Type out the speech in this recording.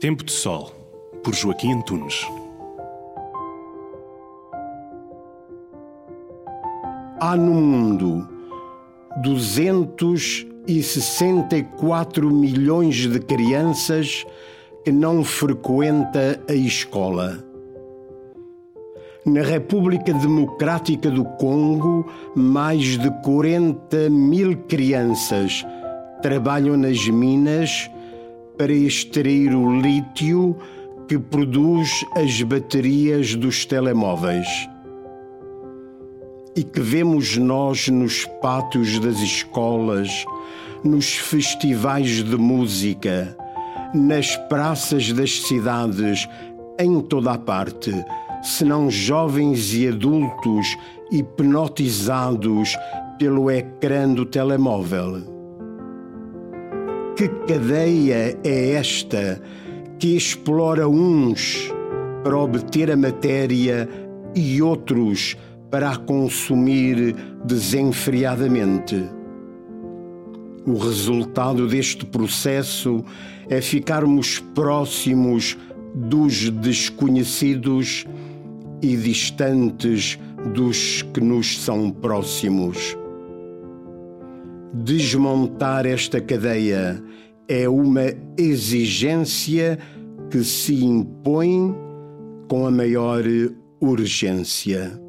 Tempo de Sol, por Joaquim Antunes. Há no mundo 264 milhões de crianças que não frequenta a escola. Na República Democrática do Congo, mais de 40 mil crianças trabalham nas minas para extrair o lítio que produz as baterias dos telemóveis. E que vemos nós nos pátios das escolas, nos festivais de música, nas praças das cidades, em toda a parte, senão jovens e adultos hipnotizados pelo ecrã do telemóvel que cadeia é esta que explora uns para obter a matéria e outros para a consumir desenfreadamente? O resultado deste processo é ficarmos próximos dos desconhecidos e distantes dos que nos são próximos. Desmontar esta cadeia é uma exigência que se impõe com a maior urgência.